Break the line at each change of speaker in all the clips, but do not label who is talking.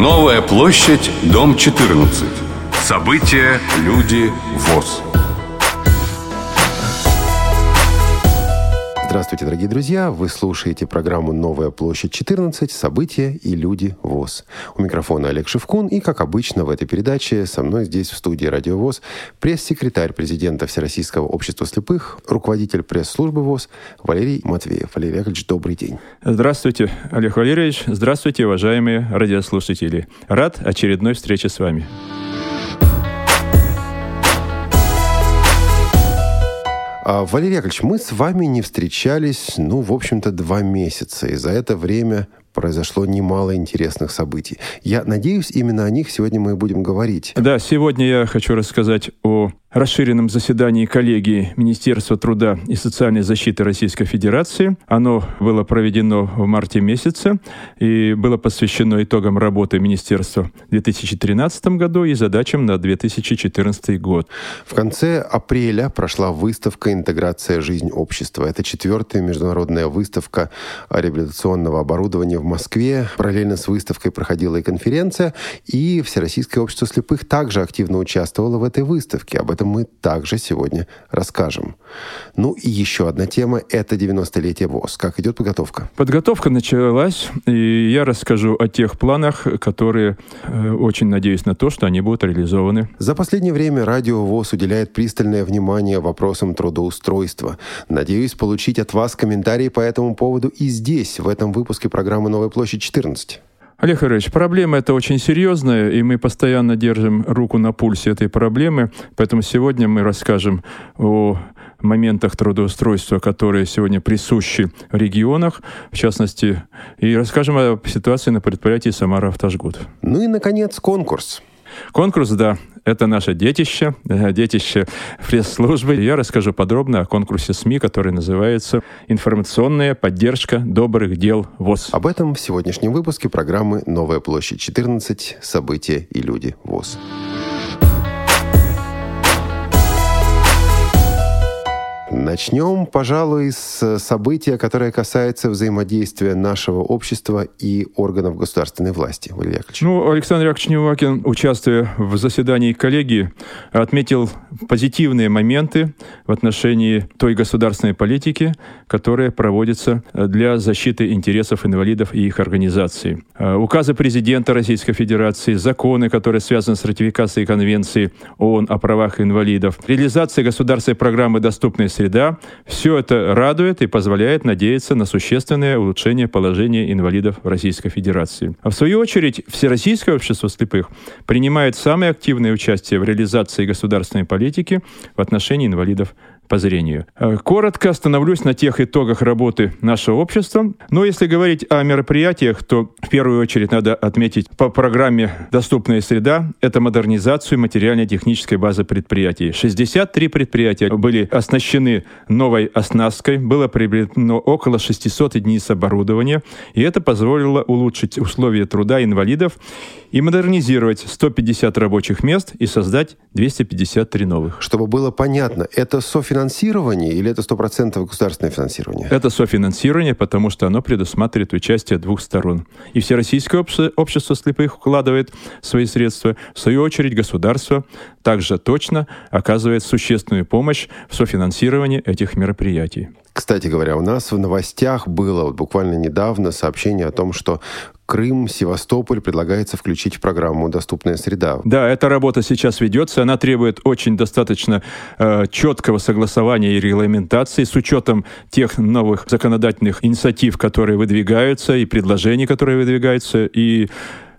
Новая площадь, дом 14. События, люди, ВОЗ.
Здравствуйте, дорогие друзья! Вы слушаете программу «Новая площадь 14. События и люди ВОЗ». У микрофона Олег Шевкун и, как обычно, в этой передаче со мной здесь в студии «Радио ВОЗ» пресс-секретарь президента Всероссийского общества слепых, руководитель пресс-службы ВОЗ Валерий Матвеев. Валерий Яковлевич, добрый день.
Здравствуйте, Олег Валерьевич. Здравствуйте, уважаемые радиослушатели. Рад очередной встрече с вами.
А, Валерий Яковлевич, мы с вами не встречались, ну, в общем-то, два месяца. И за это время произошло немало интересных событий. Я надеюсь, именно о них сегодня мы и будем говорить.
Да, сегодня я хочу рассказать о расширенном заседании коллегии Министерства труда и социальной защиты Российской Федерации. Оно было проведено в марте месяце и было посвящено итогам работы Министерства в 2013 году и задачам на 2014 год.
В конце апреля прошла выставка «Интеграция. Жизнь общества». Это четвертая международная выставка реабилитационного оборудования в Москве. Параллельно с выставкой проходила и конференция, и Всероссийское общество слепых также активно участвовало в этой выставке. Об этом этом мы также сегодня расскажем. Ну и еще одна тема – это 90-летие ВОЗ. Как идет подготовка?
Подготовка началась, и я расскажу о тех планах, которые э, очень надеюсь на то, что они будут реализованы.
За последнее время радио ВОЗ уделяет пристальное внимание вопросам трудоустройства. Надеюсь получить от вас комментарии по этому поводу и здесь, в этом выпуске программы «Новая площадь 14».
Олег Ильич, проблема эта очень серьезная, и мы постоянно держим руку на пульсе этой проблемы, поэтому сегодня мы расскажем о моментах трудоустройства, которые сегодня присущи в регионах, в частности, и расскажем о ситуации на предприятии «Самара Автожгут».
Ну и, наконец, конкурс.
Конкурс, да, это наше детище, э, детище пресс-службы. Я расскажу подробно о конкурсе СМИ, который называется «Информационная поддержка добрых дел ВОЗ».
Об этом в сегодняшнем выпуске программы «Новая площадь 14. События и люди ВОЗ». Начнем, пожалуй, с события, которое касается взаимодействия нашего общества и органов государственной власти.
Валерий Яковлевич. Ну, Александр Яковлевич Невакин, участвуя в заседании коллегии, отметил позитивные моменты в отношении той государственной политики, которая проводится для защиты интересов инвалидов и их организаций. Э, указы президента Российской Федерации, законы, которые связаны с ратификацией Конвенции ООН о правах инвалидов, реализация государственной программы «Доступная среда», все это радует и позволяет надеяться на существенное улучшение положения инвалидов в Российской Федерации. А в свою очередь, Всероссийское общество слепых принимает самое активное участие в реализации государственной политики в отношении инвалидов по зрению. Э, коротко остановлюсь на тех итогах работы нашего общества. Но если говорить о мероприятиях, то в первую очередь надо отметить по программе «Доступная среда» — это модернизацию материально-технической базы предприятий. 63 предприятия были оснащены новой оснасткой, было приобретено около 600 единиц оборудования, и это позволило улучшить условия труда инвалидов и модернизировать 150 рабочих мест и создать 253 новых.
Чтобы было понятно, это софинансирование или это 100% государственное финансирование?
Это софинансирование, потому что оно предусматривает участие двух сторон. И Всероссийское общество слепых укладывает свои средства. В свою очередь государство также точно оказывает существенную помощь в софинансировании этих мероприятий.
Кстати говоря, у нас в новостях было вот буквально недавно сообщение о том, что Крым, Севастополь предлагается включить в программу «Доступная среда».
Да, эта работа сейчас ведется. Она требует очень достаточно э, четкого согласования и регламентации с учетом тех новых законодательных инициатив, которые выдвигаются, и предложений, которые выдвигаются, и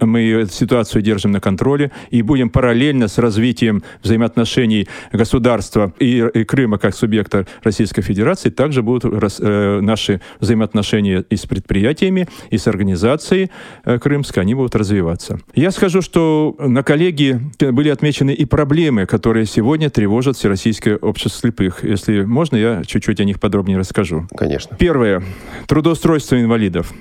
мы эту ситуацию держим на контроле и будем параллельно с развитием взаимоотношений государства и, и Крыма как субъекта Российской Федерации также будут рас, э, наши взаимоотношения и с предприятиями, и с организацией крымской, они будут развиваться. Я скажу, что на коллегии были отмечены и проблемы, которые сегодня тревожат Всероссийское общество слепых. Если можно, я чуть-чуть о них подробнее расскажу.
Конечно.
Первое. Трудоустройство инвалидов.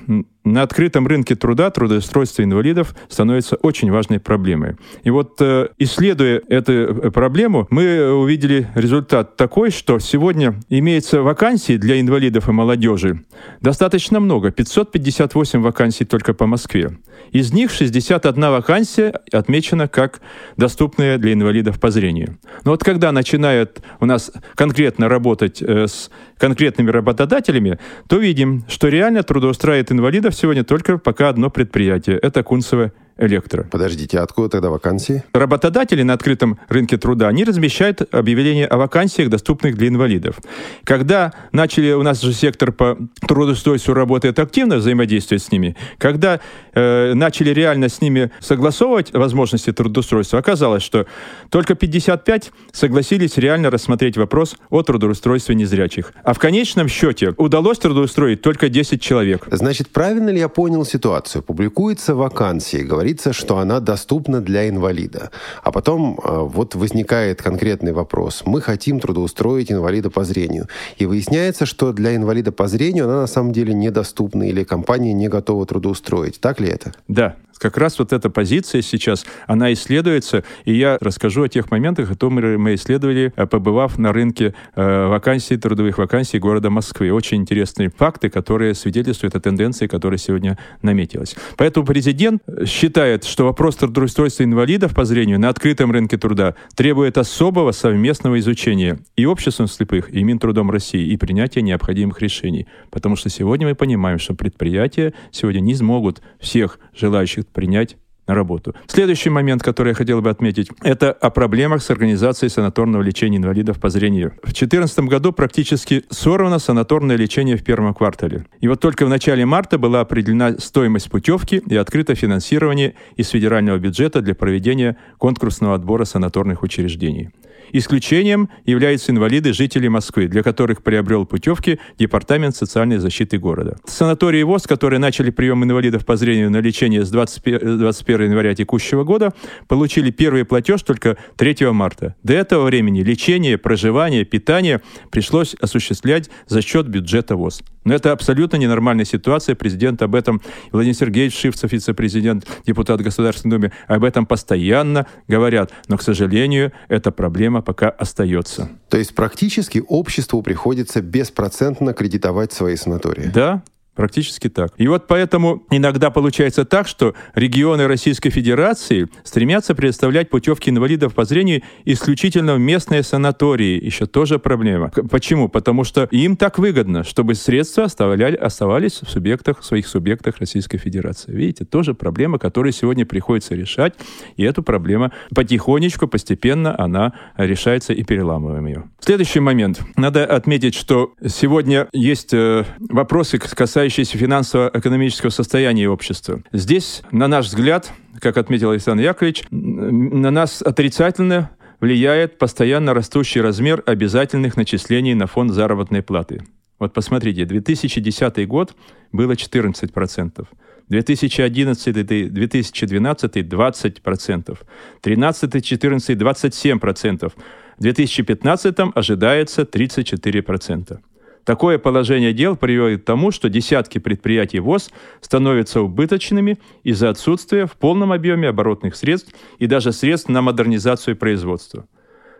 на открытом рынке труда трудоустройство инвалидов становится очень важной проблемой. И вот э, исследуя эту э, проблему, мы увидели результат такой, что сегодня имеется вакансий для инвалидов и молодежи достаточно много, 558 вакансий только по Москве. Из них 61 вакансия отмечена как доступная для инвалидов по зрению. Но вот когда начинают у нас конкретно работать э, с конкретными работодателями, то видим, что реально трудоустраивает инвалидов сегодня только пока одно предприятие. Это Кунцево электро.
Подождите, а откуда тогда вакансии?
Работодатели на открытом рынке труда, они размещают объявления о вакансиях, доступных для инвалидов. Когда начали, у нас же сектор по трудоустройству работает активно, взаимодействовать с ними, когда э, начали реально с ними согласовывать возможности трудоустройства, оказалось, что только 55 согласились реально рассмотреть вопрос о трудоустройстве незрячих. А в конечном счете удалось трудоустроить только 10 человек.
Значит, правильно ли я понял ситуацию? Публикуется вакансии, говорит говорится, что она доступна для инвалида. А потом э, вот возникает конкретный вопрос. Мы хотим трудоустроить инвалида по зрению. И выясняется, что для инвалида по зрению она на самом деле недоступна или компания не готова трудоустроить. Так ли это?
Да, как раз вот эта позиция сейчас, она исследуется, и я расскажу о тех моментах, том мы исследовали, э, побывав на рынке э, вакансий, трудовых вакансий города Москвы. Очень интересные факты, которые свидетельствуют о тенденции, которая сегодня наметилась. Поэтому президент считает, что вопрос трудоустройства инвалидов по зрению на открытом рынке труда требует особого совместного изучения и обществом слепых, и Минтрудом России, и принятия необходимых решений. Потому что сегодня мы понимаем, что предприятия сегодня не смогут всех желающих принять работу. Следующий момент, который я хотел бы отметить, это о проблемах с организацией санаторного лечения инвалидов по зрению. В 2014 году практически сорвано санаторное лечение в первом квартале. И вот только в начале марта была определена стоимость путевки и открыто финансирование из федерального бюджета для проведения конкурсного отбора санаторных учреждений. Исключением являются инвалиды, жители Москвы, для которых приобрел путевки Департамент социальной защиты города. Санатории ВОЗ, которые начали прием инвалидов по зрению на лечение с 21, 21 января текущего года, получили первый платеж только 3 марта. До этого времени лечение, проживание, питание пришлось осуществлять за счет бюджета ВОЗ. Но это абсолютно ненормальная ситуация. Президент об этом, Владимир Сергеевич Шивцев, вице-президент, депутат Государственной Думы, об этом постоянно говорят. Но, к сожалению, эта проблема пока остается.
То есть практически обществу приходится беспроцентно кредитовать свои санатории?
Да, Практически так. И вот поэтому иногда получается так, что регионы Российской Федерации стремятся предоставлять путевки инвалидов по зрению исключительно в местные санатории. Еще тоже проблема. Почему? Потому что им так выгодно, чтобы средства оставляли, оставались в субъектах, в своих субъектах Российской Федерации. Видите, тоже проблема, которую сегодня приходится решать. И эту проблему потихонечку, постепенно она решается и переламываем ее. Следующий момент. Надо отметить, что сегодня есть э, вопросы, касающиеся касающиеся финансово-экономического состояния общества. Здесь, на наш взгляд, как отметил Александр Яковлевич, на нас отрицательно влияет постоянно растущий размер обязательных начислений на фонд заработной платы. Вот посмотрите, 2010 год было 14%. 2011, 2012 20%, 13, 14, 27%, в 2015 ожидается 34%. Такое положение дел приводит к тому, что десятки предприятий ВОЗ становятся убыточными из-за отсутствия в полном объеме оборотных средств и даже средств на модернизацию производства.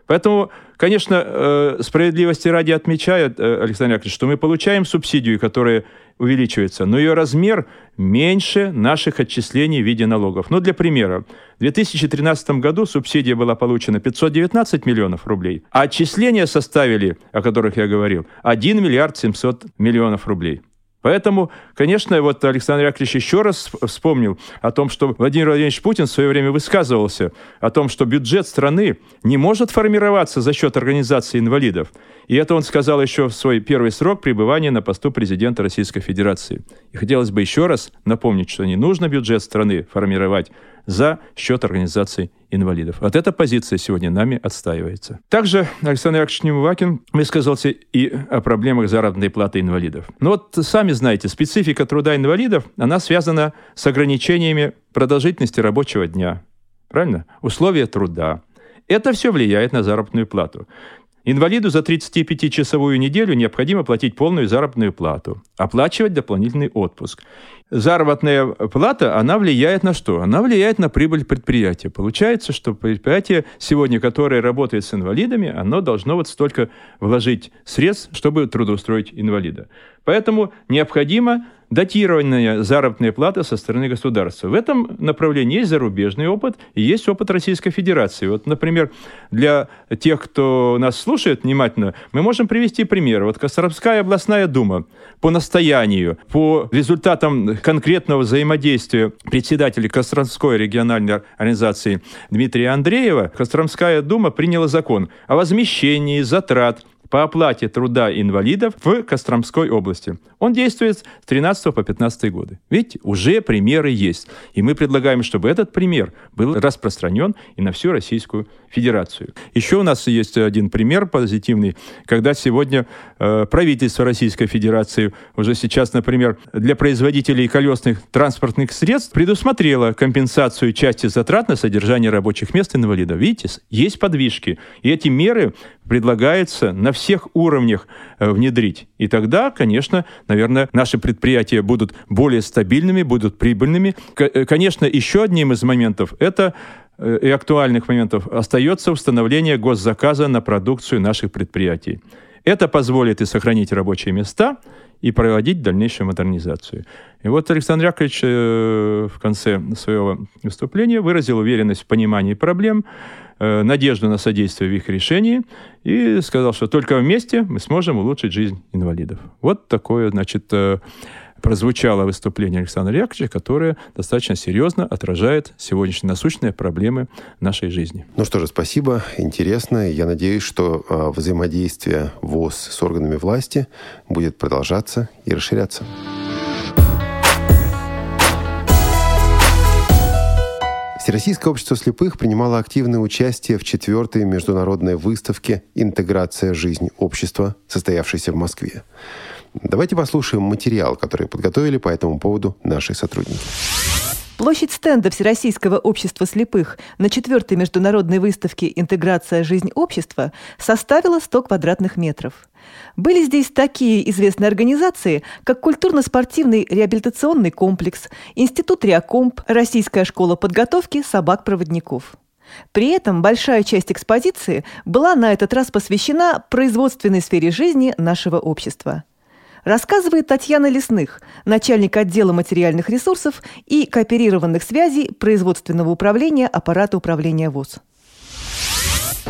Поэтому, конечно, э, справедливости ради отмечает э, Александр Яковлевич, что мы получаем субсидию, которая увеличивается, но ее размер меньше наших отчислений в виде налогов. Ну, для примера, в 2013 году субсидия была получена 519 миллионов рублей, а отчисления составили, о которых я говорил, 1 миллиард 700 миллионов рублей. Поэтому, конечно, вот Александр Яковлевич еще раз вспомнил о том, что Владимир Владимирович Путин в свое время высказывался о том, что бюджет страны не может формироваться за счет организации инвалидов. И это он сказал еще в свой первый срок пребывания на посту президента Российской Федерации. И хотелось бы еще раз напомнить, что не нужно бюджет страны формировать за счет организаций инвалидов. Вот эта позиция сегодня нами отстаивается. Также Александр Яковлевич Немывакин высказался и о проблемах заработной платы инвалидов. Но вот сами знаете, специфика труда инвалидов, она связана с ограничениями продолжительности рабочего дня. Правильно? Условия труда. Это все влияет на заработную плату. Инвалиду за 35-часовую неделю необходимо платить полную заработную плату, оплачивать дополнительный отпуск. Заработная плата, она влияет на что? Она влияет на прибыль предприятия. Получается, что предприятие сегодня, которое работает с инвалидами, оно должно вот столько вложить средств, чтобы трудоустроить инвалида. Поэтому необходимо датированная заработная плата со стороны государства. В этом направлении есть зарубежный опыт и есть опыт Российской Федерации. Вот, например, для тех, кто нас слушает внимательно, мы можем привести пример. Вот Костромская областная дума по настоянию, по результатам конкретного взаимодействия председателя Костромской региональной организации Дмитрия Андреева, Костромская дума приняла закон о возмещении затрат по оплате труда инвалидов в Костромской области. Он действует с 13 по 15 годы. Видите, уже примеры есть. И мы предлагаем, чтобы этот пример был распространен и на всю Российскую Федерацию. Еще у нас есть один пример позитивный, когда сегодня э, правительство Российской Федерации уже сейчас, например, для производителей колесных транспортных средств предусмотрело компенсацию части затрат на содержание рабочих мест инвалидов. Видите, есть подвижки. И эти меры предлагается на всех уровнях э, внедрить. И тогда, конечно, наверное, наши предприятия будут более стабильными, будут прибыльными. Э, конечно, еще одним из моментов это и актуальных моментов остается установление госзаказа на продукцию наших предприятий. Это позволит и сохранить рабочие места, и проводить дальнейшую модернизацию. И вот Александр Яковлевич в конце своего выступления выразил уверенность в понимании проблем, Э, надежду на содействие в их решении и сказал, что только вместе мы сможем улучшить жизнь инвалидов. Вот такое, значит, э, прозвучало выступление Александра Яковлевича, которое достаточно серьезно отражает сегодняшние насущные проблемы нашей жизни.
Ну что же, спасибо, интересно. Я надеюсь, что э, взаимодействие ВОЗ с органами власти будет продолжаться и расширяться. Всероссийское общество слепых принимало активное участие в четвертой международной выставке «Интеграция. Жизнь общества», состоявшейся в Москве. Давайте послушаем материал, который подготовили по этому поводу наши сотрудники.
Площадь стенда Всероссийского общества слепых на четвертой международной выставке «Интеграция. Жизнь общества» составила 100 квадратных метров. Были здесь такие известные организации, как культурно-спортивный реабилитационный комплекс, Институт Реакомп, Российская школа подготовки собак-проводников. При этом большая часть экспозиции была на этот раз посвящена производственной сфере жизни нашего общества. Рассказывает Татьяна Лесных, начальник отдела материальных ресурсов и кооперированных связей производственного управления аппарата управления ВОЗ.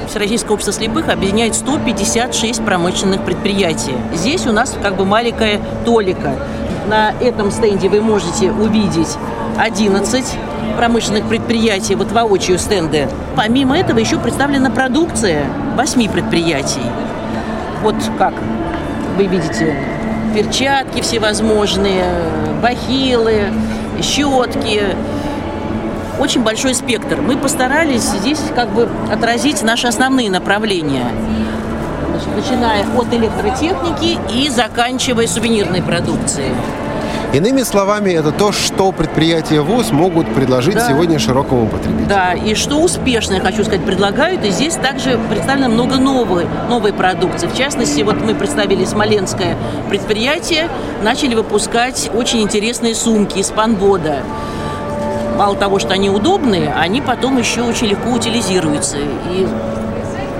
Всероссийское общество слепых объединяет 156 промышленных предприятий. Здесь у нас как бы маленькая толика. На этом стенде вы можете увидеть 11 промышленных предприятий, вот воочию стенды. Помимо этого еще представлена продукция 8 предприятий. Вот как вы видите, перчатки всевозможные, бахилы, щетки, очень большой спектр. Мы постарались здесь как бы отразить наши основные направления. начиная от электротехники и заканчивая сувенирной продукцией.
Иными словами, это то, что предприятия ВУЗ могут предложить да. сегодня широкому потребителю.
Да, и что успешно, я хочу сказать, предлагают. И здесь также представлено много новой, новой продукции. В частности, вот мы представили Смоленское предприятие, начали выпускать очень интересные сумки из панбода мало того, что они удобные, они потом еще очень легко утилизируются. И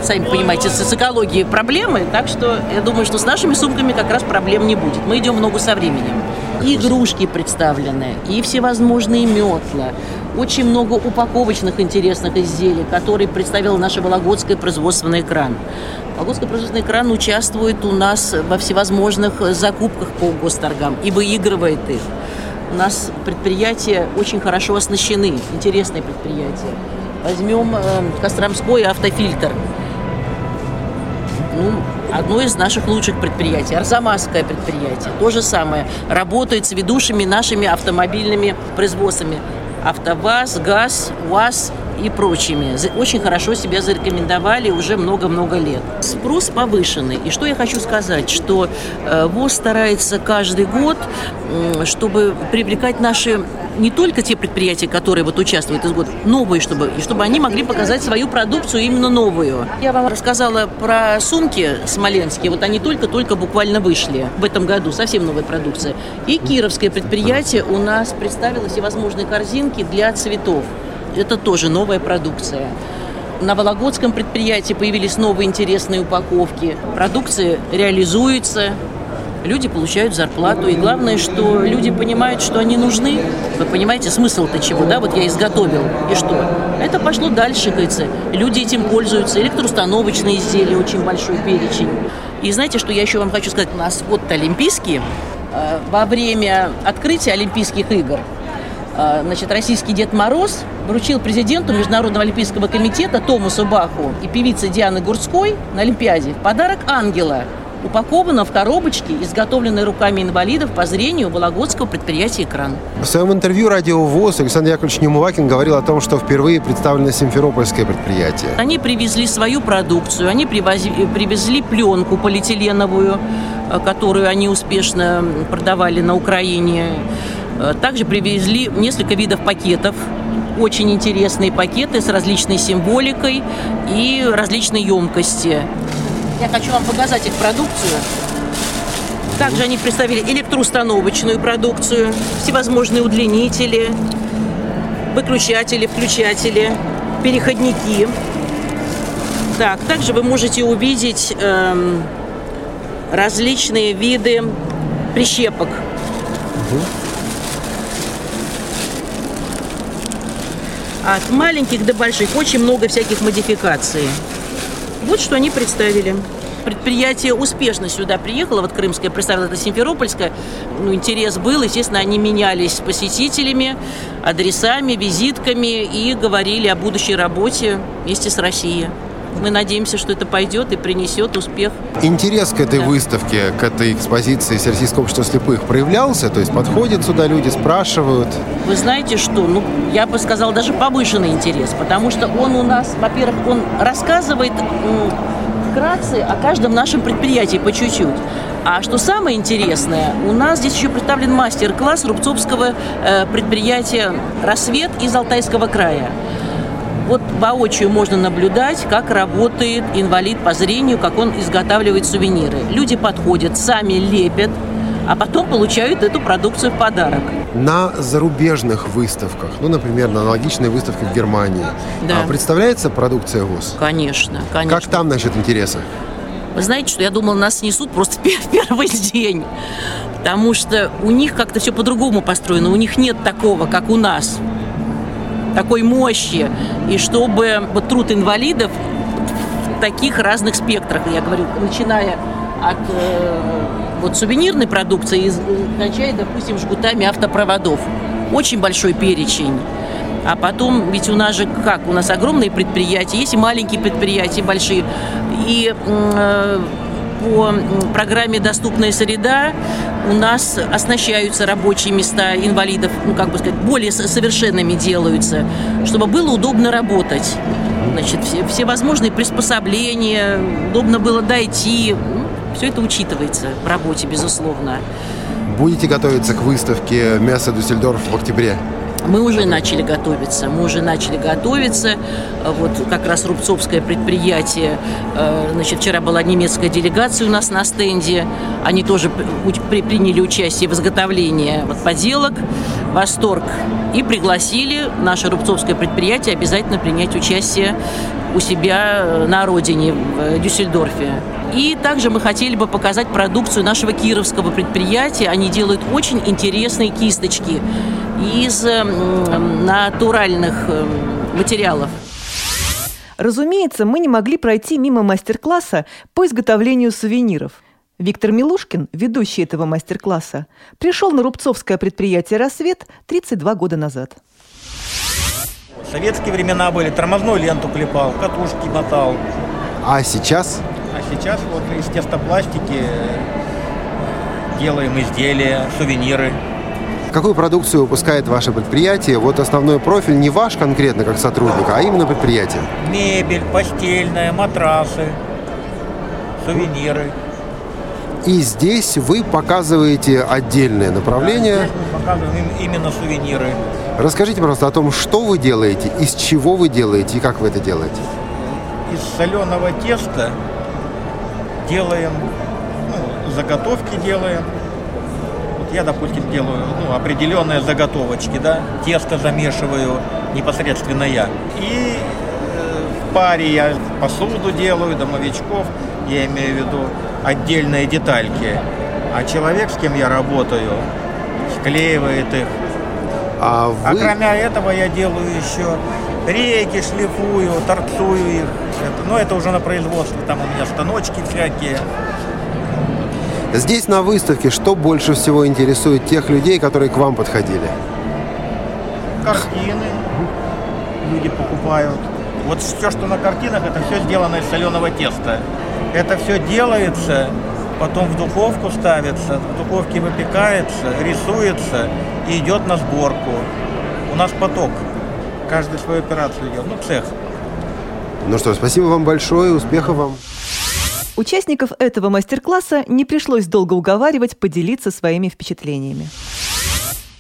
сами понимаете, с экологией проблемы, так что я думаю, что с нашими сумками как раз проблем не будет. Мы идем в ногу со временем. И игрушки представлены, и всевозможные метла, очень много упаковочных интересных изделий, которые представила наша Вологодская производственный кран. Вологодский производственный кран участвует у нас во всевозможных закупках по госторгам и выигрывает их. У нас предприятия очень хорошо оснащены, интересные предприятия. Возьмем э, Костромской автофильтр. Ну, одно из наших лучших предприятий. Арзамасское предприятие. То же самое. Работает с ведущими нашими автомобильными производствами. АвтоВАЗ, ГАЗ, УАЗ и прочими. Очень хорошо себя зарекомендовали уже много-много лет. Спрос повышенный. И что я хочу сказать, что э, ВОЗ старается каждый год, чтобы привлекать наши не только те предприятия, которые вот участвуют из года, новые, чтобы, и чтобы они могли показать свою продукцию именно новую. Я вам рассказала про сумки смоленские, вот они только-только буквально вышли в этом году, совсем новая продукция. И кировское предприятие у нас представило всевозможные корзинки для цветов. Это тоже новая продукция. На Вологодском предприятии появились новые интересные упаковки. Продукция реализуется, люди получают зарплату. И главное, что люди понимают, что они нужны. Вы понимаете, смысл-то чего, да? Вот я изготовил, и что? Это пошло дальше, кажется. Люди этим пользуются. Электроустановочные изделия, очень большой перечень. И знаете, что я еще вам хочу сказать? У нас вот олимпийские. Э, во время открытия Олимпийских игр э, значит, российский Дед Мороз вручил президенту Международного олимпийского комитета Томасу Баху и певице Дианы Гурской на Олимпиаде в подарок ангела – упаковано в коробочке, изготовленной руками инвалидов по зрению Вологодского предприятия «Экран».
В своем интервью радио ВОЗ Александр Яковлевич Немувакин говорил о том, что впервые представлено симферопольское предприятие.
Они привезли свою продукцию, они привозили, привезли пленку полиэтиленовую, э, которую они успешно продавали на Украине. Э, также привезли несколько видов пакетов, очень интересные пакеты с различной символикой и различной емкости. Я хочу вам показать их продукцию. Также они представили электроустановочную продукцию, всевозможные удлинители, выключатели, включатели, переходники. Так, также вы можете увидеть эм, различные виды прищепок. От маленьких до больших очень много всяких модификаций. Вот что они представили. Предприятие успешно сюда приехало, вот Крымское представило это Симферопольское. Ну, интерес был, естественно, они менялись посетителями, адресами, визитками и говорили о будущей работе вместе с Россией. Мы надеемся, что это пойдет и принесет успех.
Интерес к этой да. выставке, к этой экспозиции Всероссийского общества слепых проявлялся? То есть подходят сюда люди, спрашивают?
Вы знаете что? Ну, я бы сказала, даже повышенный интерес, потому что он у нас, во-первых, он рассказывает вкратце о каждом нашем предприятии по чуть-чуть. А что самое интересное, у нас здесь еще представлен мастер-класс Рубцовского э, предприятия «Рассвет» из Алтайского края вот воочию можно наблюдать, как работает инвалид по зрению, как он изготавливает сувениры. Люди подходят, сами лепят, а потом получают эту продукцию в подарок.
На зарубежных выставках, ну, например, на аналогичной выставке в Германии, да. А представляется продукция ВОЗ?
Конечно, конечно.
Как там насчет интереса?
Вы знаете, что я думала, нас снесут просто в первый день. Потому что у них как-то все по-другому построено. У них нет такого, как у нас такой мощи, и чтобы вот труд инвалидов в таких разных спектрах, я говорю, начиная от э, вот сувенирной продукции и кончая, допустим, жгутами автопроводов. Очень большой перечень. А потом, ведь у нас же как, у нас огромные предприятия, есть и маленькие предприятия, большие. И э, по программе «Доступная среда» у нас оснащаются рабочие места инвалидов, ну, как бы сказать, более совершенными делаются, чтобы было удобно работать. Значит, все, возможные приспособления, удобно было дойти. Ну, все это учитывается в работе, безусловно.
Будете готовиться к выставке «Мясо Дюссельдорф» в октябре?
Мы уже начали готовиться, мы уже начали готовиться. Вот как раз Рубцовское предприятие, э, значит, вчера была немецкая делегация у нас на стенде. Они тоже приняли участие в изготовлении вот, поделок «Восторг» и пригласили наше Рубцовское предприятие обязательно принять участие у себя э, на родине, в э, Дюссельдорфе. И также мы хотели бы показать продукцию нашего кировского предприятия. Они делают очень интересные кисточки из эм, натуральных эм, материалов.
Разумеется, мы не могли пройти мимо мастер-класса по изготовлению сувениров. Виктор Милушкин, ведущий этого мастер-класса, пришел на рубцовское предприятие «Рассвет» 32 года назад.
В советские времена были, тормозную ленту клепал, катушки мотал.
А сейчас?
Сейчас вот из тестопластики делаем изделия, сувениры.
Какую продукцию выпускает ваше предприятие? Вот основной профиль не ваш конкретно как сотрудника, а именно предприятие.
Мебель, постельная, матрасы, сувениры.
И здесь вы показываете отдельное направление.
Да, показываем именно сувениры.
Расскажите, пожалуйста, о том, что вы делаете, из чего вы делаете и как вы это делаете.
Из соленого теста делаем, ну, заготовки делаем. Вот я, допустим, делаю ну, определенные заготовочки, да, тесто замешиваю непосредственно я. И э, в паре я посуду делаю, домовичков, я имею в виду отдельные детальки. А человек, с кем я работаю, склеивает их. А, вы... а кроме этого я делаю еще рейки, шлифую, торцую их. Это, но это уже на производстве, там у меня станочки всякие.
Здесь на выставке что больше всего интересует тех людей, которые к вам подходили?
Картины люди покупают. Вот все, что на картинах, это все сделано из соленого теста. Это все делается, потом в духовку ставится, в духовке выпекается, рисуется и идет на сборку. У нас поток. Каждый свою операцию идет. Ну, цех.
Ну что, спасибо вам большое, успехов вам.
Участников этого мастер-класса не пришлось долго уговаривать поделиться своими впечатлениями.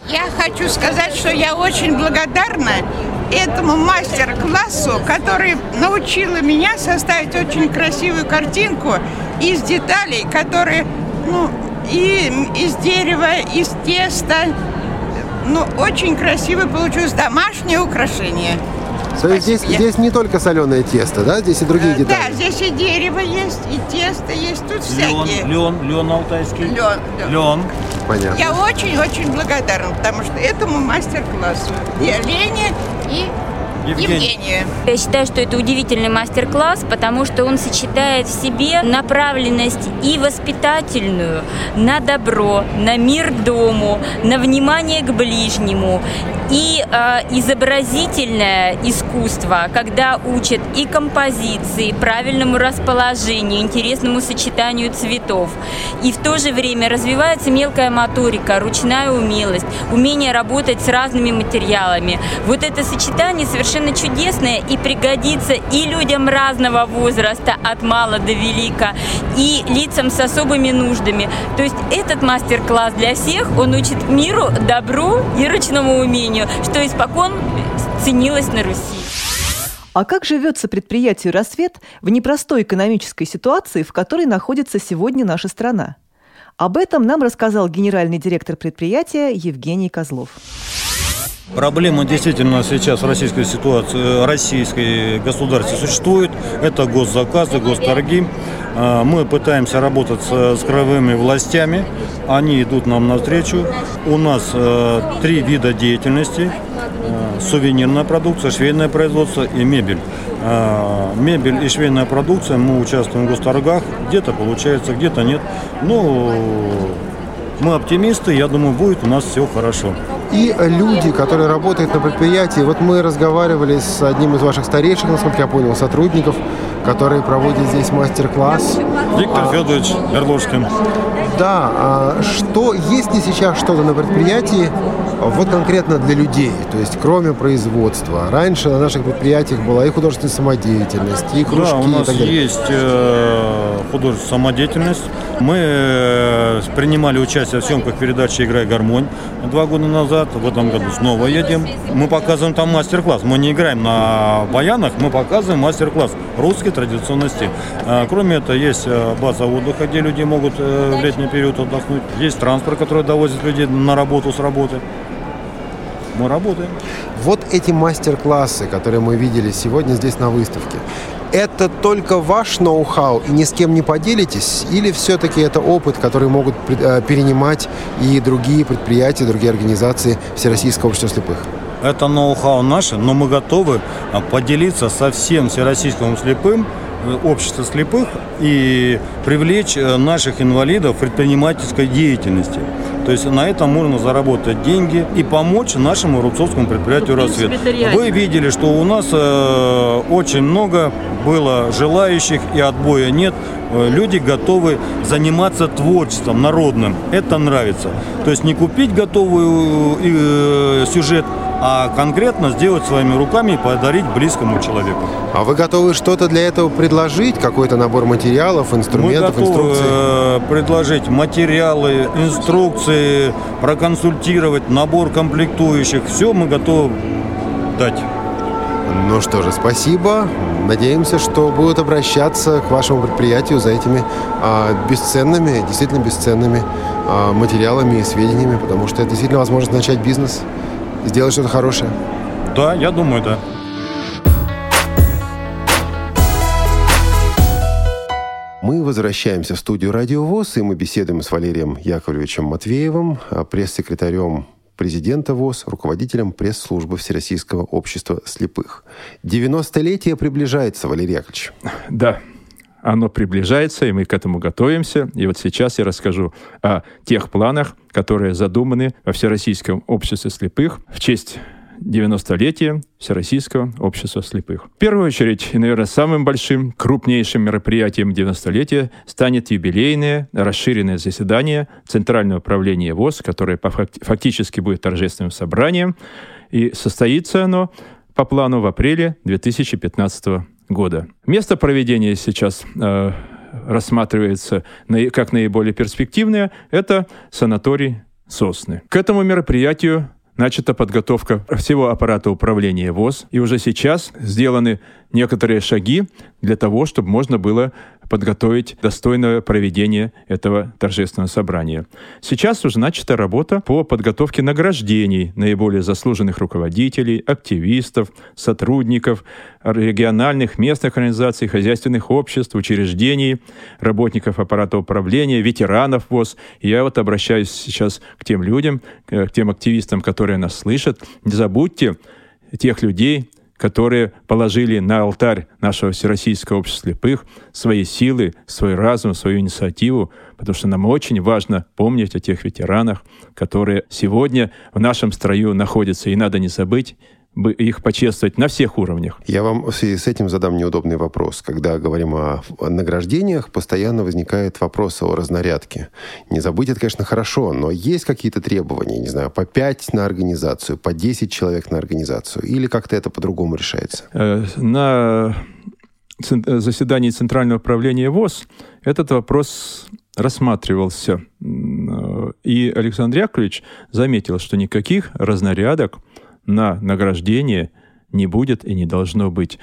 Я хочу сказать, что я очень благодарна этому мастер-классу, который научила меня составить очень красивую картинку из деталей, которые, ну, и из дерева, из теста. Ну, очень красиво получилось домашнее украшение.
То есть здесь, здесь не только соленое тесто, да? Здесь и другие детали.
Да, здесь и дерево есть, и тесто есть, тут всякие.
Лен, лен, лен алтайский.
Лен,
лен. лен.
Понятно.
Я очень-очень благодарна, потому что этому мастер-классу и Олене, и Евгения.
Я считаю, что это удивительный мастер-класс, потому что он сочетает в себе направленность и воспитательную на добро, на мир дому, на внимание к ближнему, и э, изобразительное искусство, когда учат и композиции, правильному расположению, интересному сочетанию цветов. И в то же время развивается мелкая моторика, ручная умелость, умение работать с разными материалами. Вот это сочетание совершенно чудесное и пригодится и людям разного возраста, от мала до велика, и лицам с особыми нуждами. То есть этот мастер-класс для всех, он учит миру, добру и ручному умению что испокон ценилось на Руси.
А как живется предприятию «Рассвет» в непростой экономической ситуации, в которой находится сегодня наша страна? Об этом нам рассказал генеральный директор предприятия Евгений Козлов.
Проблема действительно сейчас в российской ситуации, российской государстве существует. Это госзаказы, госторги. А, мы пытаемся работать с, краевыми властями. Они идут нам навстречу. У нас э, три вида деятельности. Э, сувенирная продукция, швейное производство и мебель. Э, мебель и швейная продукция, мы участвуем в госторгах. Где-то получается, где-то нет. Ну, мы оптимисты, я думаю, будет у нас все хорошо.
И люди, которые работают на предприятии, вот мы разговаривали с одним из ваших старейших, насколько я понял, сотрудников, который проводит здесь мастер-класс.
Виктор а, Федорович Горлушкин.
Да, а что, есть ли сейчас что-то на предприятии, вот конкретно для людей, то есть кроме производства? Раньше на наших предприятиях была и художественная самодеятельность, и кружки.
Да, у нас
и так далее.
есть э, художественная самодеятельность. Мы э, принимали участие в съемках передачи «Играй гармонь» два года назад. В этом году снова едем. Мы показываем там мастер-класс. Мы не играем на баянах, мы показываем мастер-класс русской традиционности. А, кроме этого, есть э, база отдыха, где люди могут э, в летний период отдохнуть. Есть транспорт, который довозит людей на работу с работы. Мы работаем.
Вот эти мастер-классы, которые мы видели сегодня здесь на выставке, это только ваш ноу-хау и ни с кем не поделитесь? Или все-таки это опыт, который могут э, перенимать и другие предприятия, другие организации Всероссийского общества слепых?
Это ноу-хау наше, но мы готовы а, поделиться со всем Всероссийским слепым общества слепых и привлечь э, наших инвалидов в предпринимательской деятельности. То есть на этом можно заработать деньги и помочь нашему рубцовскому предприятию «Рассвет». Вы видели, что у нас э, очень много было желающих и отбоя нет. Э, люди готовы заниматься творчеством народным. Это нравится. То есть не купить готовый э, сюжет, а конкретно сделать своими руками и подарить близкому человеку.
А вы готовы что-то для этого предложить? Какой-то набор материалов, инструментов,
Мы готовы
инструкций?
э, предложить материалы, инструкции, проконсультировать, набор комплектующих. Все мы готовы дать.
Ну что же, спасибо. Надеемся, что будут обращаться к вашему предприятию за этими а, бесценными, действительно бесценными а, материалами и сведениями, потому что это действительно возможность начать бизнес, сделать что-то хорошее.
Да, я думаю, да.
Мы возвращаемся в студию «Радио ВОЗ», и мы беседуем с Валерием Яковлевичем Матвеевым, а, пресс-секретарем президента ВОЗ, руководителем пресс-службы Всероссийского общества слепых. 90-летие приближается, Валерий Яковлевич.
Да, оно приближается, и мы к этому готовимся. И вот сейчас я расскажу о тех планах, которые задуманы во Всероссийском обществе слепых в честь 90-летия Всероссийского общества слепых. В первую очередь, и, наверное, самым большим, крупнейшим мероприятием 90-летия станет юбилейное расширенное заседание Центрального управления ВОЗ, которое фактически будет торжественным собранием. И состоится оно по плану в апреле 2015 года. Место проведения сейчас э, рассматривается наи- как наиболее перспективное. Это санаторий «Сосны». К этому мероприятию начата подготовка всего аппарата управления ВОЗ, и уже сейчас сделаны некоторые шаги для того, чтобы можно было подготовить достойное проведение этого торжественного собрания. Сейчас уже начата работа по подготовке награждений наиболее заслуженных руководителей, активистов, сотрудников региональных, местных организаций, хозяйственных обществ, учреждений, работников аппарата управления, ветеранов ВОЗ. Я вот обращаюсь сейчас к тем людям, к тем активистам, которые нас слышат. Не забудьте тех людей, которые положили на алтарь нашего Всероссийского общества слепых свои силы, свой разум, свою инициативу, потому что нам очень важно помнить о тех ветеранах, которые сегодня в нашем строю находятся, и надо не забыть бы их почествовать на всех уровнях.
Я вам в связи с этим задам неудобный вопрос. Когда говорим о награждениях, постоянно возникает вопрос о разнарядке. Не забыть это, конечно, хорошо, но есть какие-то требования, не знаю, по 5 на организацию, по 10 человек на организацию, или как-то это по-другому решается?
Э, На цен- заседании Центрального управления ВОЗ этот вопрос рассматривался. Э, И Александр Яковлевич заметил, что никаких разнарядок на награждение не будет и не должно быть.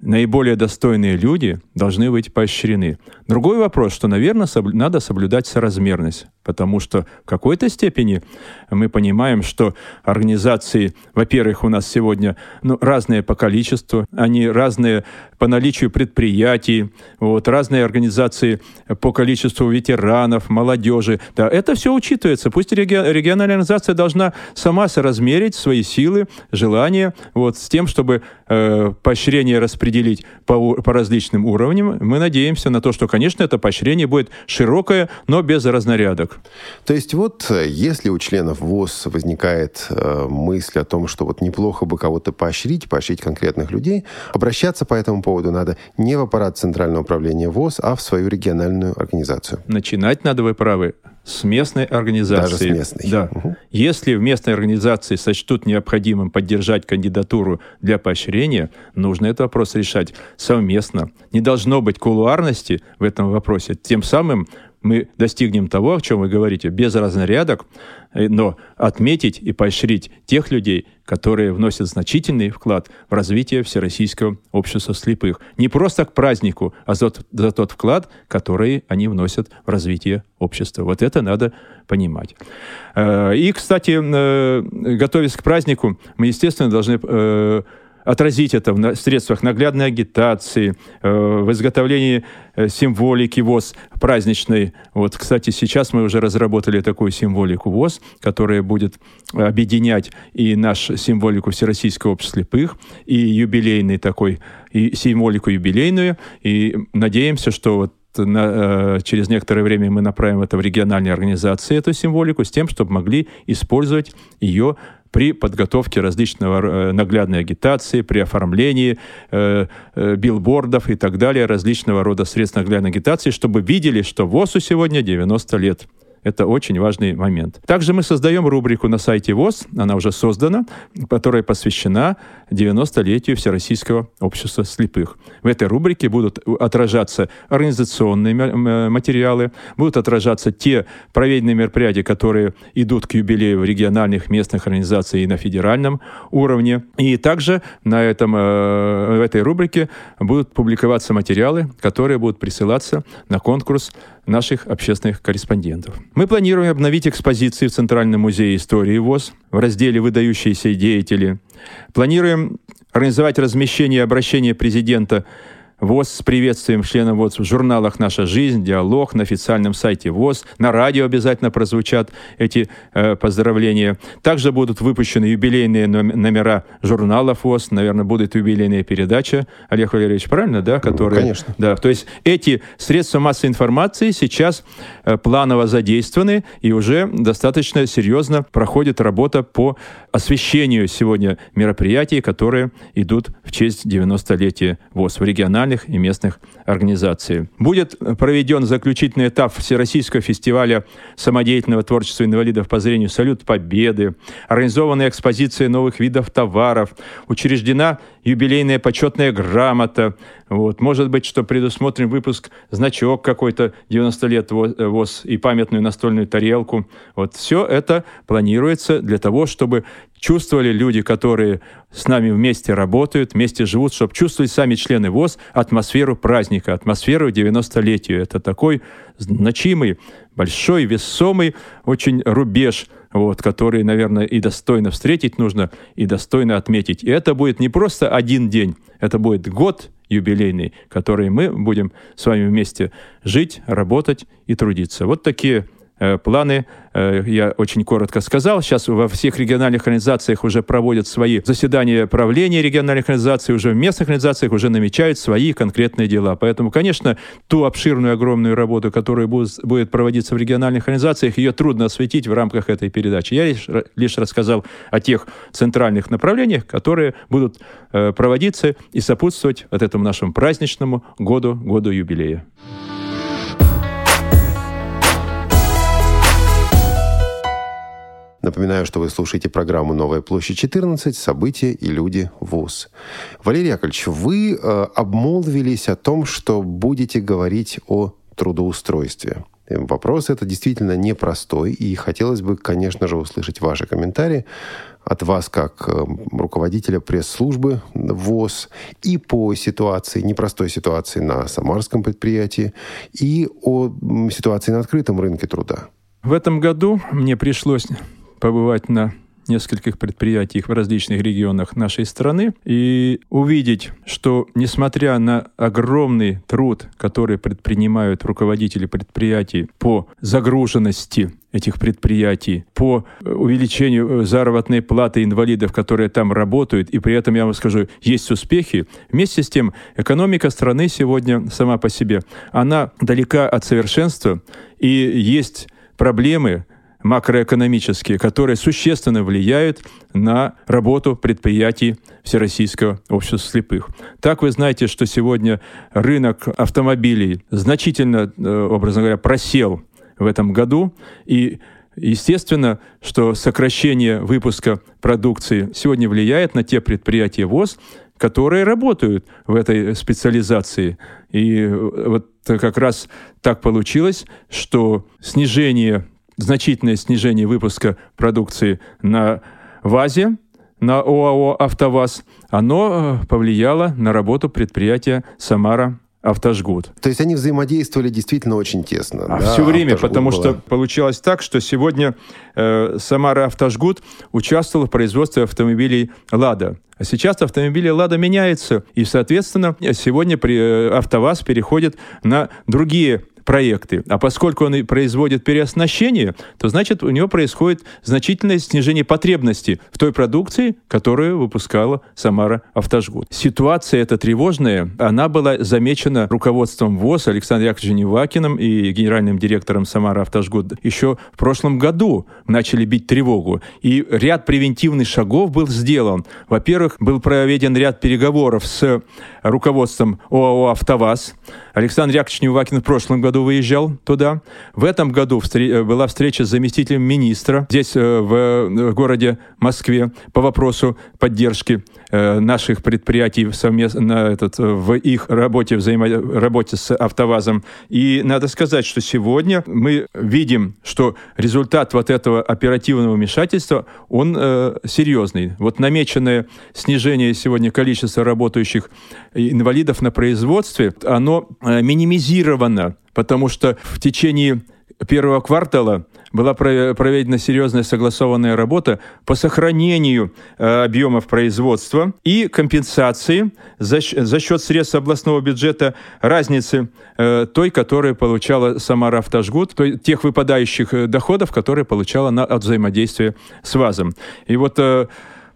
Наиболее достойные люди должны быть поощрены. Другой вопрос, что, наверное, соб- надо соблюдать соразмерность, потому что в какой-то степени мы понимаем, что организации, во-первых, у нас сегодня ну, разные по количеству, они разные по наличию предприятий, вот, разные организации по количеству ветеранов, молодежи. Да, это все учитывается. Пусть реги- региональная организация должна сама соразмерить свои силы, желания вот, с тем, чтобы э, поощрение распределить по, по различным уровням. Мы надеемся на то, что, конечно, это поощрение будет широкое, но без разнарядок.
То есть вот э, если у членов ВОЗ возникает э, мысль о том, что вот неплохо бы кого-то поощрить, поощрить конкретных людей, обращаться по этому поводу надо не в аппарат Центрального управления ВОЗ, а в свою региональную организацию.
Начинать надо, вы правы, с местной организации.
Даже с местной.
Да. Если в местной организации сочтут необходимым поддержать кандидатуру для поощрения, нужно этот вопрос решать совместно. Не должно быть кулуарности в этом вопросе. Тем самым мы достигнем того, о чем вы говорите, без разнарядок, э, но отметить и поощрить тех людей, которые вносят значительный вклад в развитие Всероссийского общества слепых. Не просто к празднику, а за, за тот вклад, который они вносят в развитие общества. Вот это надо понимать. Э, И, кстати, э, готовясь к празднику, мы, естественно, должны отразить это в средствах наглядной агитации, в изготовлении символики ВОЗ праздничной. Вот, кстати, сейчас мы уже разработали такую символику ВОЗ, которая будет объединять и нашу символику Всероссийского общества слепых, и юбилейный такой, и символику юбилейную. И надеемся, что вот на, э, через некоторое время мы направим это в региональные организации, эту символику, с тем, чтобы могли использовать ее при подготовке различного э, наглядной агитации, при оформлении э, э, билбордов и так далее, различного рода средств наглядной агитации, чтобы видели, что ВОСу сегодня 90 лет. Это очень важный момент. Также мы создаем рубрику на сайте ВОЗ, она уже создана, которая посвящена 90-летию Всероссийского общества слепых. В этой рубрике будут отражаться организационные материалы, будут отражаться те проведенные мероприятия, которые идут к юбилею в региональных местных организаций и на федеральном уровне. И также на этом, э, в этой рубрике будут публиковаться материалы, которые будут присылаться на конкурс наших общественных корреспондентов. Мы планируем обновить экспозиции в Центральном музее истории ВОЗ в разделе «Выдающиеся деятели». Планируем организовать размещение и обращение президента ВОЗ с приветствием членов ВОЗ в журналах «Наша жизнь», «Диалог», на официальном сайте ВОЗ. На радио обязательно прозвучат эти э, поздравления. Также будут выпущены юбилейные номера журналов ВОЗ. Наверное, будет юбилейная передача. Олег Валерьевич, правильно, да?
Которые, ну, конечно.
Да, то есть эти средства массовой информации сейчас э, планово задействованы и уже достаточно серьезно проходит работа по освещению сегодня мероприятий, которые идут в честь 90-летия ВОЗ в региональных и местных организаций. Будет проведен заключительный этап Всероссийского фестиваля самодеятельного творчества инвалидов по зрению «Салют Победы», организована экспозиция новых видов товаров, учреждена юбилейная почетная грамота, вот. Может быть, что предусмотрен выпуск значок какой-то 90 лет ВОЗ и памятную настольную тарелку. Вот все это планируется для того, чтобы чувствовали люди, которые с нами вместе работают, вместе живут, чтобы чувствовали сами члены ВОЗ атмосферу праздника, атмосферу 90-летию. Это такой значимый, большой, весомый очень рубеж, вот, который, наверное, и достойно встретить нужно, и достойно отметить. И это будет не просто один день, это будет год юбилейный, который мы будем с вами вместе жить, работать и трудиться. Вот такие планы, э, я очень коротко сказал. Сейчас во всех региональных организациях уже проводят свои заседания правления региональных организаций, уже в местных организациях уже намечают свои конкретные дела. Поэтому, конечно, ту обширную, огромную работу, которая будет проводиться в региональных организациях, ее трудно осветить в рамках этой передачи. Я лишь, лишь рассказал о тех центральных направлениях, которые будут э, проводиться и сопутствовать вот этому нашему праздничному году, году юбилея.
Напоминаю, что вы слушаете программу «Новая площадь 14. События и люди ВУЗ». Валерий Яковлевич, вы э, обмолвились о том, что будете говорить о трудоустройстве. Вопрос это действительно непростой, и хотелось бы, конечно же, услышать ваши комментарии от вас как э, руководителя пресс-службы ВОЗ и по ситуации, непростой ситуации на самарском предприятии, и о ситуации на открытом рынке труда.
В этом году мне пришлось побывать на нескольких предприятиях в различных регионах нашей страны и увидеть, что несмотря на огромный труд, который предпринимают руководители предприятий по загруженности этих предприятий, по увеличению заработной платы инвалидов, которые там работают, и при этом, я вам скажу, есть успехи. Вместе с тем, экономика страны сегодня сама по себе, она далека от совершенства, и есть проблемы, макроэкономические, которые существенно влияют на работу предприятий Всероссийского общества слепых. Так вы знаете, что сегодня рынок автомобилей значительно, э, образно говоря, просел в этом году, и Естественно, что сокращение выпуска продукции сегодня влияет на те предприятия ВОЗ, которые работают в этой специализации. И вот как раз так получилось, что снижение значительное снижение выпуска продукции на ВАЗе, на ОАО «АвтоВАЗ», оно э, повлияло на работу предприятия «Самара Автожгут.
То есть они взаимодействовали действительно очень тесно.
А да, все время, потому была... что получалось так, что сегодня э, Самара Автожгут участвовала в производстве автомобилей «Лада». А сейчас автомобили «Лада» меняются, и, соответственно, сегодня при, э, «АвтоВАЗ» переходит на другие проекты. А поскольку он производит переоснащение, то значит у него происходит значительное снижение потребности в той продукции, которую выпускала Самара Автожгут. Ситуация эта тревожная, она была замечена руководством ВОЗ Александром Яковлевичем Невакиным и генеральным директором Самара Автожгут еще в прошлом году начали бить тревогу. И ряд превентивных шагов был сделан. Во-первых, был проведен ряд переговоров с руководством ОАО «АвтоВАЗ», Александр Яковлевич Неувакин в прошлом году выезжал туда. В этом году встр... была встреча с заместителем министра здесь, в городе Москве, по вопросу поддержки наших предприятий совместно этот, в их работе, взаимо... работе с АвтоВАЗом. И надо сказать, что сегодня мы видим, что результат вот этого оперативного вмешательства, он э, серьезный. Вот намеченное снижение сегодня количества работающих инвалидов на производстве, оно э, минимизировано, потому что в течение первого квартала была проведена серьезная согласованная работа по сохранению э, объемов производства и компенсации за, счет средств областного бюджета разницы э, той, которую получала Самара Автожгут, то, тех выпадающих э, доходов, которые получала на, от взаимодействия с ВАЗом. И вот э, Э,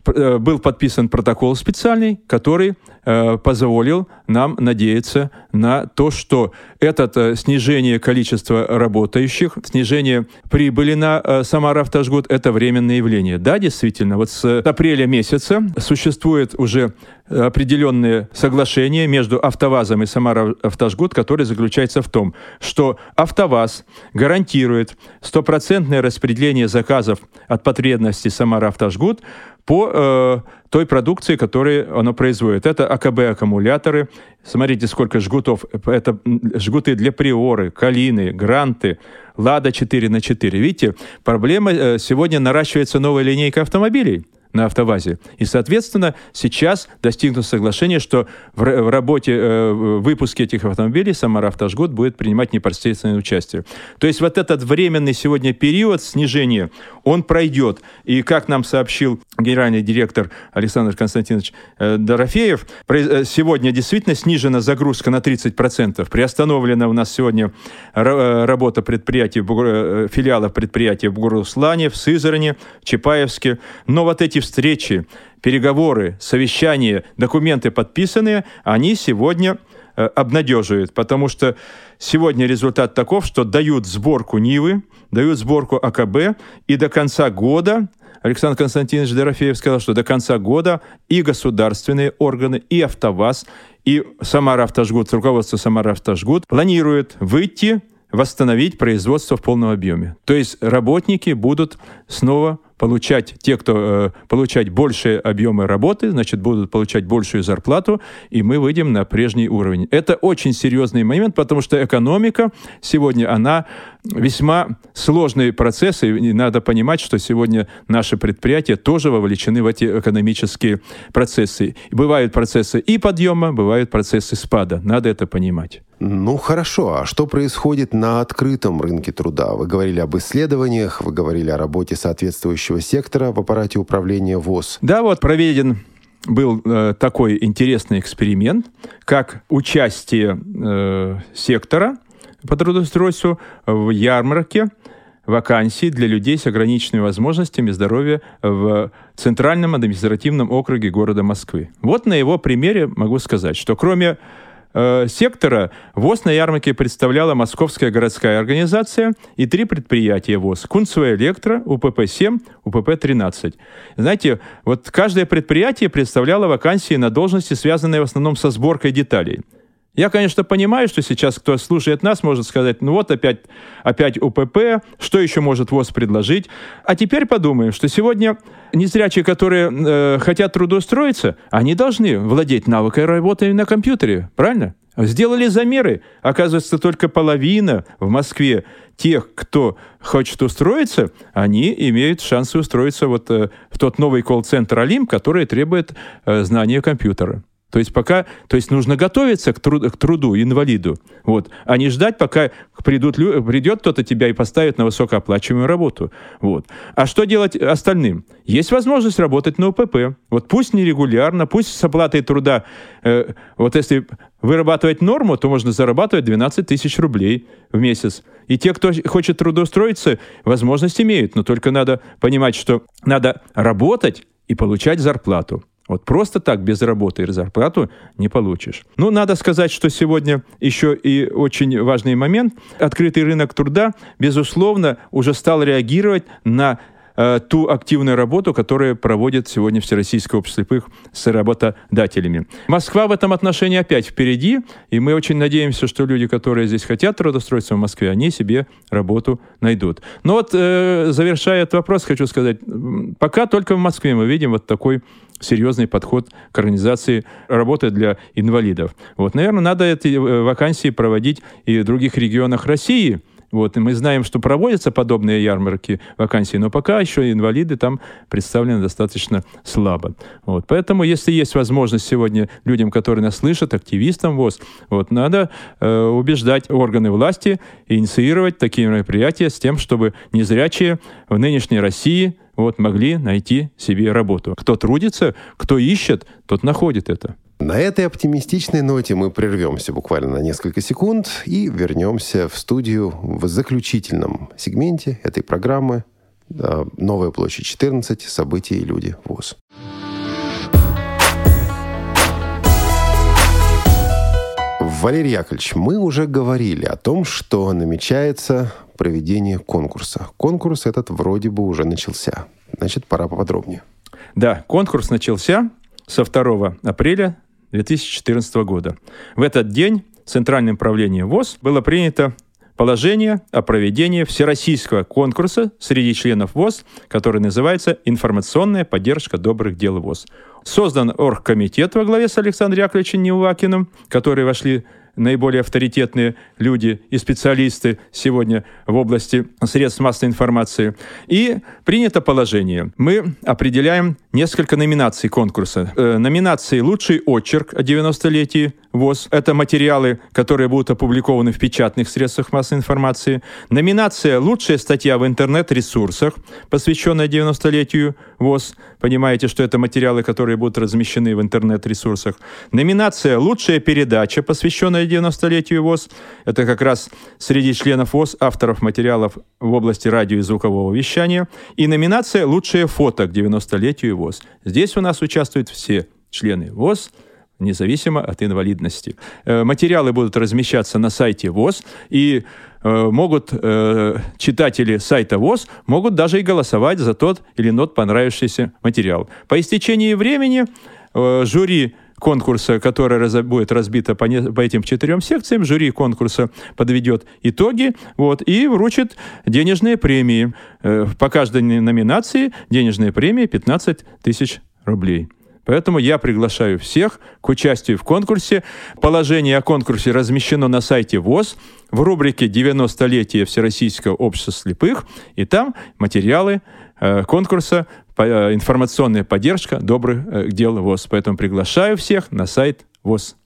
был подписан протокол специальный, который э, позволил нам надеяться на то, что это э, снижение количества работающих, снижение прибыли на э, Самара-Автожгут – это временное явление. Да, действительно, вот с апреля месяца существует уже определенные соглашения между АвтоВАЗом и Самара-Автожгут, которые заключаются в том, что АвтоВАЗ гарантирует стопроцентное распределение заказов от потребностей Самара-Автожгут по э, той продукции, которую оно производит. Это АКБ-аккумуляторы. Смотрите, сколько жгутов. Это жгуты для приоры, калины, гранты, Лада 4 на 4. Видите, проблема э, сегодня наращивается новая линейка автомобилей на автовазе. И, соответственно, сейчас достигнуто соглашение, что в, в работе, э, в выпуске этих автомобилей Самара Автожгод будет принимать непосредственное участие. То есть вот этот временный сегодня период снижения, он пройдет. И как нам сообщил генеральный директор Александр Константинович э, Дорофеев, э, сегодня действительно снижена загрузка на 30%. Приостановлена у нас сегодня э, работа предприятий, э, филиалов предприятий в Бугуруслане, в Сызране, в Чапаевске. Но вот эти встречи, переговоры, совещания, документы подписанные, они сегодня э, обнадеживают, потому что сегодня результат таков, что дают сборку Нивы, дают сборку АКБ, и до конца года Александр Константинович Дорофеев сказал, что до конца года и государственные органы, и АвтоВАЗ, и Самара Автожгут, руководство Самара Автожгут планирует выйти восстановить производство в полном объеме. То есть работники будут снова получать, те, кто э, получать большие объемы работы, значит, будут получать большую зарплату, и мы выйдем на прежний уровень. Это очень серьезный момент, потому что экономика сегодня, она весьма сложные процессы, и надо понимать, что сегодня наши предприятия тоже вовлечены в эти экономические процессы. Бывают процессы и подъема, бывают процессы спада. Надо это понимать.
Ну хорошо, а что происходит на открытом рынке труда? Вы говорили об исследованиях, вы говорили о работе соответствующего сектора в аппарате управления ВОЗ.
Да, вот проведен был э, такой интересный эксперимент, как участие э, сектора по трудоустройству в ярмарке вакансий для людей с ограниченными возможностями здоровья в Центральном административном округе города Москвы. Вот на его примере могу сказать, что кроме э, сектора ВОЗ на ярмарке представляла Московская городская организация и три предприятия ВОЗ. Кунцево Электро, УПП-7, УПП-13. Знаете, вот каждое предприятие представляло вакансии на должности, связанные в основном со сборкой деталей. Я, конечно, понимаю, что сейчас кто слушает нас, может сказать, ну вот опять, опять УПП, что еще может ВОЗ предложить. А теперь подумаем, что сегодня незрячие, которые э, хотят трудоустроиться, они должны владеть навыкой работы на компьютере, правильно? Сделали замеры. Оказывается, только половина в Москве тех, кто хочет устроиться, они имеют шансы устроиться вот э, в тот новый колл-центр Алим, который требует э, знания компьютера. То есть пока, то есть нужно готовиться к, труд, к труду инвалиду, вот, а не ждать, пока придут, придет кто-то тебя и поставит на высокооплачиваемую работу, вот. А что делать остальным? Есть возможность работать на УПП, вот пусть нерегулярно, пусть с оплатой труда, э, вот если вырабатывать норму, то можно зарабатывать 12 тысяч рублей в месяц. И те, кто хочет трудоустроиться, возможность имеют, но только надо понимать, что надо работать и получать зарплату. Вот просто так, без работы и зарплату не получишь. Ну, надо сказать, что сегодня еще и очень важный момент. Открытый рынок труда, безусловно, уже стал реагировать на э, ту активную работу, которую проводит сегодня Всероссийское общество слепых с работодателями. Москва в этом отношении опять впереди, и мы очень надеемся, что люди, которые здесь хотят трудоустроиться в Москве, они себе работу найдут. Но вот, э, завершая этот вопрос, хочу сказать, пока только в Москве мы видим вот такой серьезный подход к организации работы для инвалидов. Вот, наверное, надо эти э, вакансии проводить и в других регионах России – вот, и мы знаем, что проводятся подобные ярмарки вакансий, но пока еще инвалиды там представлены достаточно слабо. Вот, поэтому, если есть возможность сегодня людям, которые нас слышат, активистам ВОЗ, вот, надо э, убеждать органы власти инициировать такие мероприятия с тем, чтобы незрячие в нынешней России вот, могли найти себе работу. Кто трудится, кто ищет, тот находит это.
На этой оптимистичной ноте мы прервемся буквально на несколько секунд и вернемся в студию в заключительном сегменте этой программы «Новая площадь 14. События и люди. ВОЗ». Валерий Яковлевич, мы уже говорили о том, что намечается проведение конкурса. Конкурс этот вроде бы уже начался. Значит, пора поподробнее.
Да, конкурс начался со 2 апреля 2014 года. В этот день Центральным правлением ВОЗ было принято положение о проведении всероссийского конкурса среди членов ВОЗ, который называется «Информационная поддержка добрых дел ВОЗ». Создан оргкомитет во главе с Александром Яковлевичем Неувакиным, которые вошли наиболее авторитетные люди и специалисты сегодня в области средств массовой информации. И принято положение. Мы определяем несколько номинаций конкурса. Э, номинации «Лучший очерк о 90-летии ВОЗ». Это материалы, которые будут опубликованы в печатных средствах массовой информации. Номинация «Лучшая статья в интернет-ресурсах», посвященная 90-летию ВОЗ. Понимаете, что это материалы, которые будут размещены в интернет-ресурсах. Номинация «Лучшая передача», посвященная 90-летию ВОЗ. Это как раз среди членов ВОЗ авторов материалов в области радио и звукового вещания. И номинация «Лучшее фото к 90-летию ВОЗ». Здесь у нас участвуют все члены ВОЗ, независимо от инвалидности. Э, материалы будут размещаться на сайте ВОЗ, и э, могут э, читатели сайта ВОЗ могут даже и голосовать за тот или иной понравившийся материал. По истечении времени жюри конкурса, которое раз, будет разбито по, не, по этим четырем секциям, жюри конкурса подведет итоги вот, и вручит денежные премии. Э, по каждой номинации денежные премии 15 тысяч рублей. Поэтому я приглашаю всех к участию в конкурсе. Положение о конкурсе размещено на сайте ВОЗ в рубрике «90-летие Всероссийского общества слепых», и там материалы э, конкурса Э, информационная поддержка добрых э, дел ВОЗ. Поэтому приглашаю всех на сайт ВОЗ.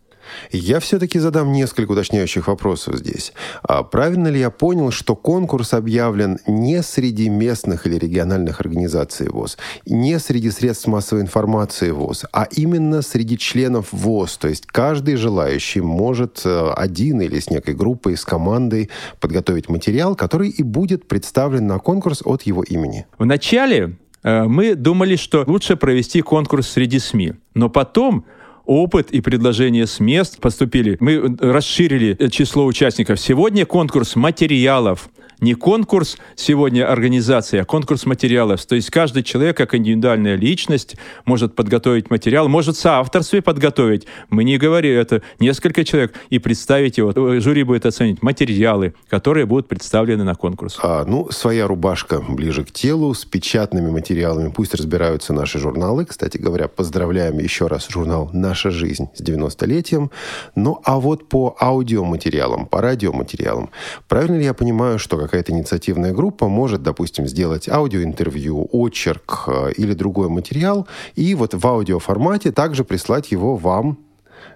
Я все-таки задам несколько уточняющих вопросов здесь. А правильно ли я понял, что конкурс объявлен не среди местных или региональных организаций ВОЗ, не среди средств массовой информации ВОЗ, а именно среди членов ВОЗ? То есть каждый желающий может э, один или с некой группой, с командой подготовить материал, который и будет представлен на конкурс от его имени.
В начале Э, мы думали, что лучше провести конкурс среди СМИ. Но потом опыт и предложения с мест поступили. Мы расширили число участников. Сегодня конкурс материалов не конкурс сегодня организации, а конкурс материалов. То есть каждый человек, как индивидуальная личность, может подготовить материал, может соавторстве подготовить. Мы не говорим это несколько человек и представить его. Жюри будет оценить материалы, которые будут представлены на конкурс.
А, ну, своя рубашка ближе к телу, с печатными материалами. Пусть разбираются наши журналы. Кстати говоря, поздравляем еще раз журнал «Наша жизнь» с 90-летием. Ну, а вот по аудиоматериалам, по радиоматериалам. Правильно ли я понимаю, что как какая-то инициативная группа может, допустим, сделать аудиоинтервью, очерк э, или другой материал, и вот в аудиоформате также прислать его вам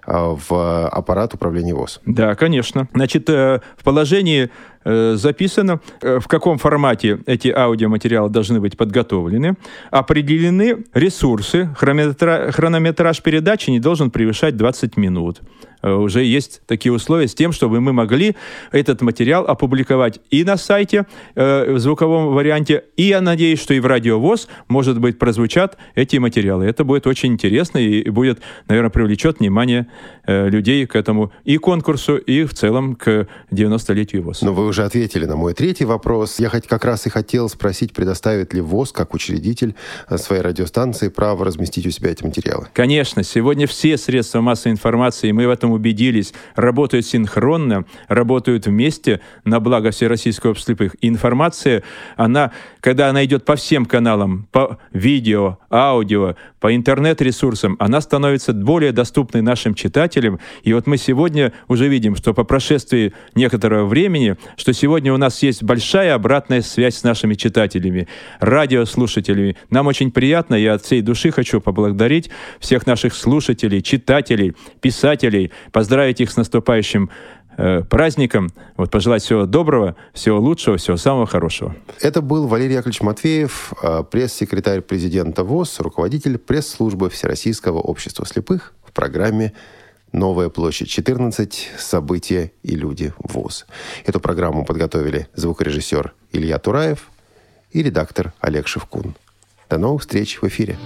э, в аппарат управления ВОЗ.
Да, конечно. Значит, э, в положении записано, в каком формате эти аудиоматериалы должны быть подготовлены. Определены ресурсы. Хронометраж передачи не должен превышать 20 минут. Э, уже есть такие условия с тем, чтобы мы могли этот материал опубликовать и на сайте э, в звуковом варианте, и я надеюсь, что и в радиовоз, может быть, прозвучат эти материалы. Это будет очень интересно и будет, наверное, привлечет внимание э, людей к этому и конкурсу, и в целом к 90-летию ВОЗ.
Но вы уже ответили на мой третий вопрос. Я хоть как раз и хотел спросить, предоставит ли ВОЗ, как учредитель э, своей радиостанции, право разместить у себя эти материалы.
Конечно, сегодня все средства массовой информации, мы в этом убедились, работают синхронно, работают вместе на благо Всероссийского общества слепых. И информация, она, когда она идет по всем каналам, по видео, аудио, по интернет-ресурсам, она становится более доступной нашим читателям. И вот мы сегодня уже видим, что по прошествии некоторого времени, что сегодня у нас есть большая обратная связь с нашими читателями, радиослушателями. Нам очень приятно, я от всей души хочу поблагодарить всех наших слушателей, читателей, писателей, поздравить их с наступающим э, праздником. Вот пожелать всего доброго, всего лучшего, всего самого хорошего.
Это был Валерий Яковлевич Матвеев, э, пресс-секретарь президента ВОЗ, руководитель пресс-службы Всероссийского общества слепых в программе «Новая площадь 14. События и люди ВОЗ». Эту программу подготовили звукорежиссер Илья Тураев и редактор Олег Шевкун. До новых встреч в эфире.